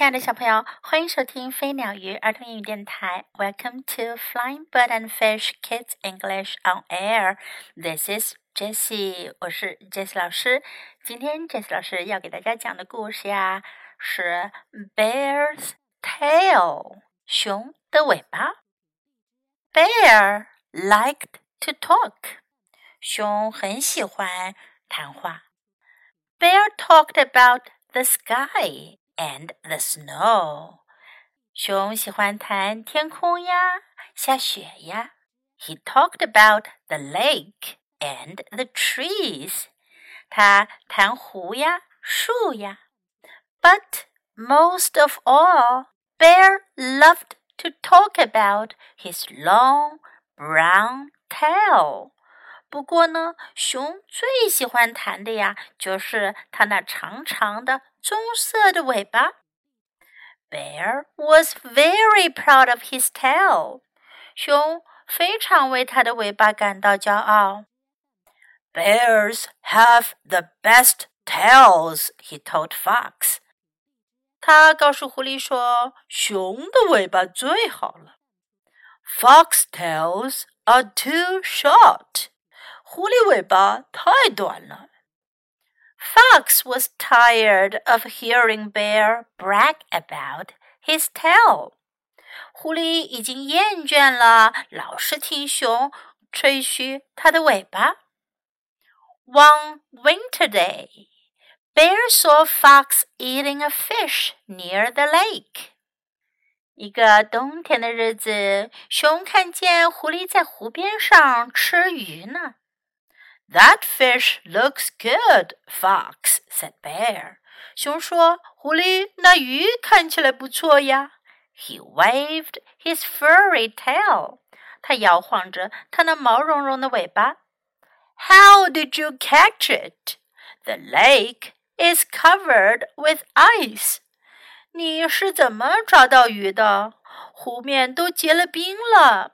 亲爱的小朋友，欢迎收听飞鸟鱼儿童英语电台。Welcome to Flying Bird and Fish Kids English on Air. This is Jessie，我是 Jessie 老师。今天 Jessie 老师要给大家讲的故事呀，是 Bear's Tail，熊的尾巴。Bear liked to talk，熊很喜欢谈话。Bear talked about the sky and the snow. 熊喜欢谈天空呀，下雪呀。He talked about the lake and the trees. 他谈湖呀，树呀。But most of all, Bear loved to talk about his long brown tail. 不过呢，熊最喜欢谈的呀，就是它那长长的棕色的尾巴。Bear was very proud of his tail。熊非常为它的尾巴感到骄傲。Bears have the best tails, he told Fox。他告诉狐狸说，熊的尾巴最好了。Fox tails are too short。 狐狸尾巴太短了。Fox was tired of hearing Bear brag about his tail. 狐狸已经厌倦了老是听熊吹嘘它的尾巴。One winter day, Bear saw Fox eating a fish near the lake. 一个冬天的日子，熊看见狐狸在湖边上吃鱼呢。 that fish looks good, Fox said Bear. 熊说：“狐狸，那鱼看起来不错呀。” He waved his furry tail. 他摇晃着他那毛茸茸的尾巴。How did you catch it? The lake is covered with ice. 你是怎么抓到鱼的？湖面都结了冰了。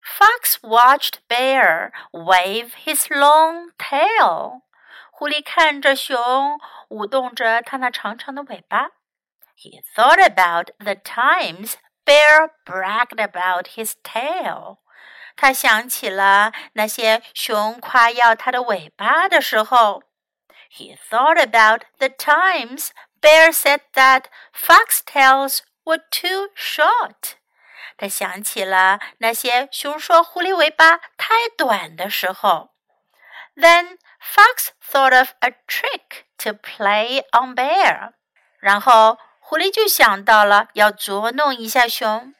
Fox watched Bear wave his long tail. 狐狸看着熊舞动着它那长长的尾巴。He thought about the times Bear bragged about his tail. 他想起了那些熊夸耀它的尾巴的时候。He thought about the times Bear said that fox tails were too short. 他想起了那些熊说狐狸尾巴太短的时候。Then Fox thought of a trick to play on Bear。然后狐狸就想到了要捉弄一下熊。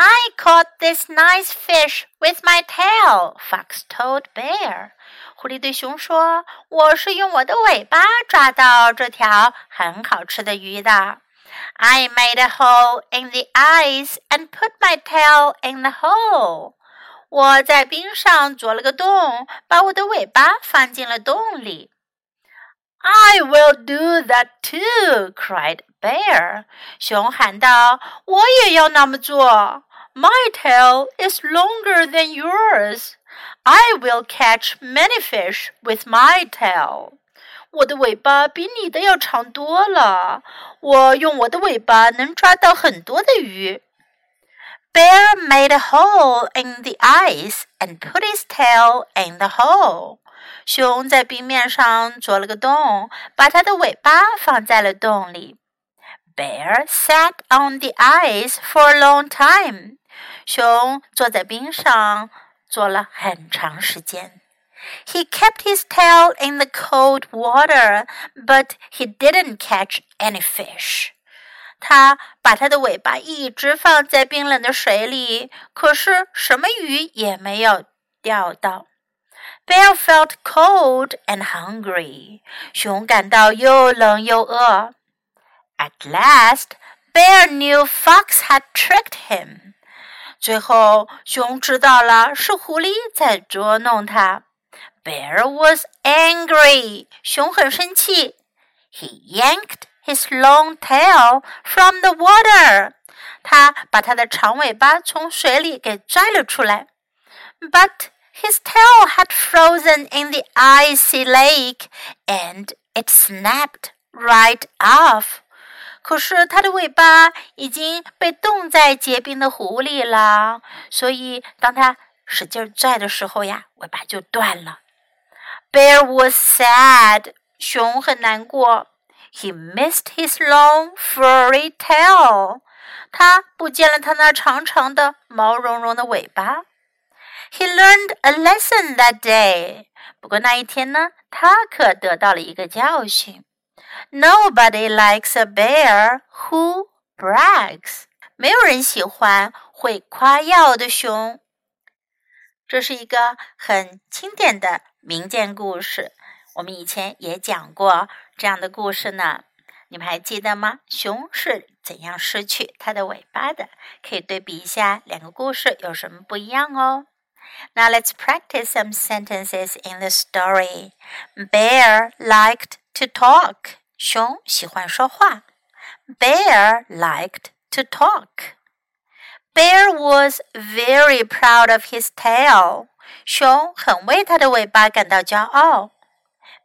I caught this nice fish with my tail, Fox told Bear. 狐狸对熊说：“我是用我的尾巴抓到这条很好吃的鱼的。” I made a hole in the ice and put my tail in the hole. 我在冰上做了个洞，把我的尾巴放进了洞里。I will do that too! cried Bear. 熊喊道：“我也要那么做。My tail is longer than yours. I will catch many fish with my tail.” 我的尾巴比你的要长多了，我用我的尾巴能抓到很多的鱼。Bear made a hole in the ice and put his tail in the hole. 熊在冰面上做了个洞，把它的尾巴放在了洞里。Bear sat on the ice for a long time. 熊坐在冰上坐了很长时间。he kept his tail in the cold water, but he didn't catch any fish. 他把他的尾巴一直放在冰冷的水里，可是什么鱼也没有钓到。Bear felt cold and hungry. 熊感到又冷又饿。At last, Bear knew Fox had tricked him. 最后，熊知道了是狐狸在捉弄他。 Bear was angry. 熊很生气。He yanked his long tail from the water. 他把他的长尾巴从水里给拽了出来。But his tail had frozen in the icy lake, and it snapped right off. 可是它的尾巴已经被冻在结冰的湖里了，所以当它 使劲拽的时候呀，尾巴就断了。Bear was sad，熊很难过。He missed his long furry tail，他不见了他那长长的毛茸茸的尾巴。He learned a lesson that day，不过那一天呢，他可得到了一个教训。Nobody likes a bear who brags，没有人喜欢会夸耀的熊。这是一个很经典的民间故事，我们以前也讲过这样的故事呢。你们还记得吗？熊是怎样失去它的尾巴的？可以对比一下两个故事有什么不一样哦。Now let's practice some sentences in the story. Bear liked to talk. 熊喜欢说话。Bear liked to talk. Bear was very proud of his tail. 熊很为它的尾巴感到骄傲。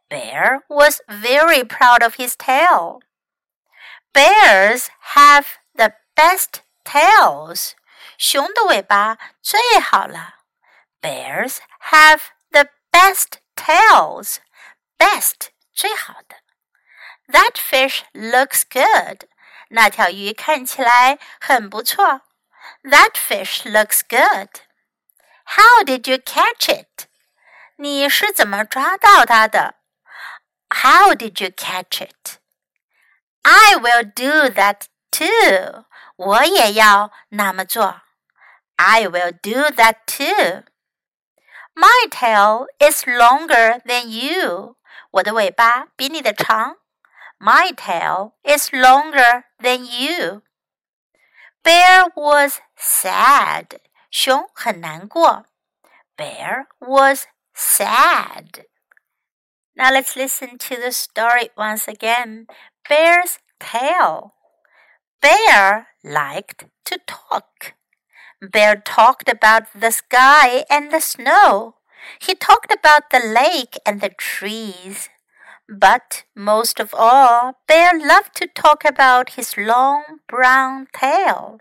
Bear was very proud of his tail. Bears have the best tails. 熊的尾巴最好了。Bears have the best tails. Best 最好的。That fish looks good. 那条鱼看起来很不错。 that fish looks good. How did you catch it? 你是怎么抓到它的？How did you catch it? I will do that too. 我也要那么做。I will do that too. My tail is longer than you. 我的尾巴比你的长。My tail is longer than you. Bear was sad. 熊很难过。Bear was sad. Now let's listen to the story once again. Bear's tale. Bear liked to talk. Bear talked about the sky and the snow. He talked about the lake and the trees. But most of all, Bear loved to talk about his long brown tail.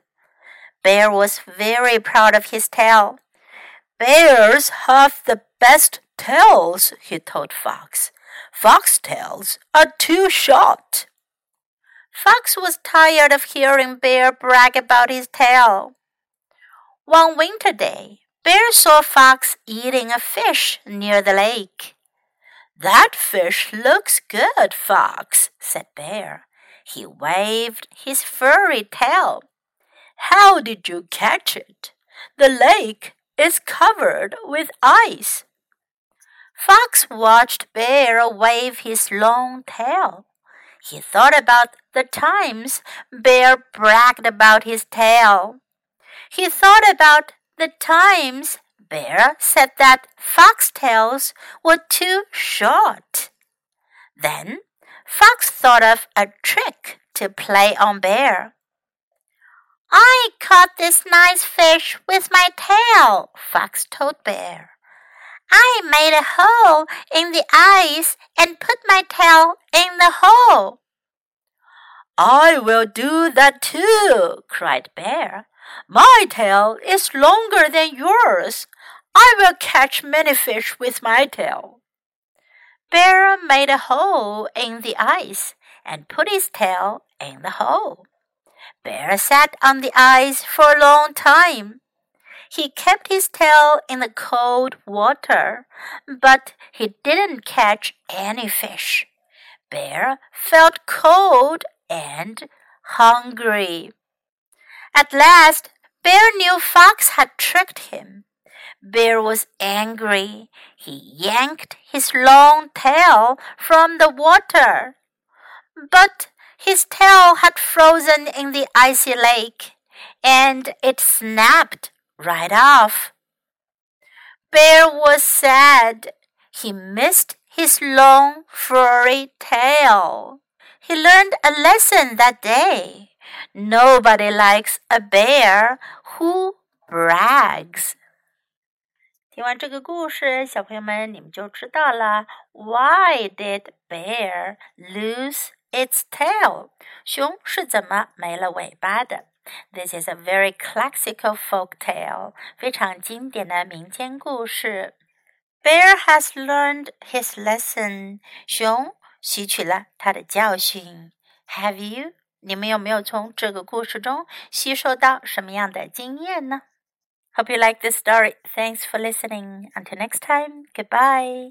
Bear was very proud of his tail. Bears have the best tails, he told Fox. Fox tails are too short. Fox was tired of hearing Bear brag about his tail. One winter day, Bear saw Fox eating a fish near the lake. That fish looks good, Fox, said Bear. He waved his furry tail. How did you catch it? The lake is covered with ice. Fox watched Bear wave his long tail. He thought about the times Bear bragged about his tail. He thought about the times Bear said that foxtails were too short. Then Fox thought of a trick to play on Bear. I caught this nice fish with my tail, Fox told Bear. I made a hole in the ice and put my tail in the hole. I will do that too, cried Bear. My tail is longer than yours. I will catch many fish with my tail. Bear made a hole in the ice and put his tail in the hole. Bear sat on the ice for a long time. He kept his tail in the cold water, but he didn't catch any fish. Bear felt cold and hungry. At last, Bear knew Fox had tricked him. Bear was angry. He yanked his long tail from the water. But his tail had frozen in the icy lake, and it snapped right off. Bear was sad. He missed his long, furry tail. He learned a lesson that day. Nobody likes a bear who brags. 听完这个故事，小朋友们，你们就知道了。Why did bear lose its tail。熊是怎么没了尾巴的？This is a very classical folk tale，非常经典的民间故事。Bear has learned his lesson。熊吸取了他的教训。Have you？你们有没有从这个故事中吸收到什么样的经验呢？Hope you like this story. Thanks for listening. Until next time, goodbye.